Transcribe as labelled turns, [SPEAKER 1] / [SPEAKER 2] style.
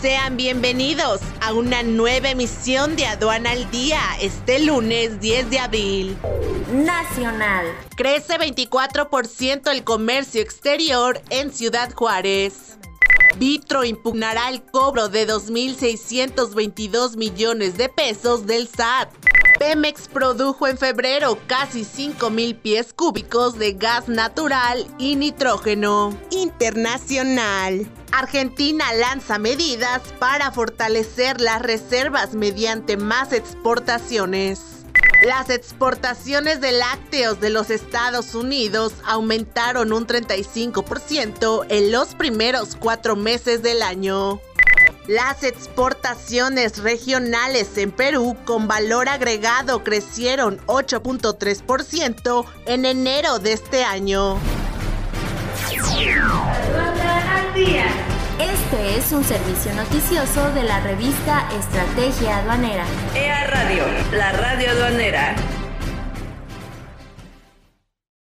[SPEAKER 1] Sean bienvenidos a una nueva emisión de Aduana al Día este lunes 10 de abril.
[SPEAKER 2] Nacional.
[SPEAKER 1] Crece 24% el comercio exterior en Ciudad Juárez. Vitro impugnará el cobro de 2.622 millones de pesos del SAT. Pemex produjo en febrero casi 5.000 pies cúbicos de gas natural y nitrógeno. Internacional. Argentina lanza medidas para fortalecer las reservas mediante más exportaciones. Las exportaciones de lácteos de los Estados Unidos aumentaron un 35% en los primeros cuatro meses del año. Las exportaciones regionales en Perú con valor agregado crecieron 8.3% en enero de este año.
[SPEAKER 2] Este es un servicio noticioso de la revista Estrategia Aduanera.
[SPEAKER 3] EA Radio, la radio aduanera.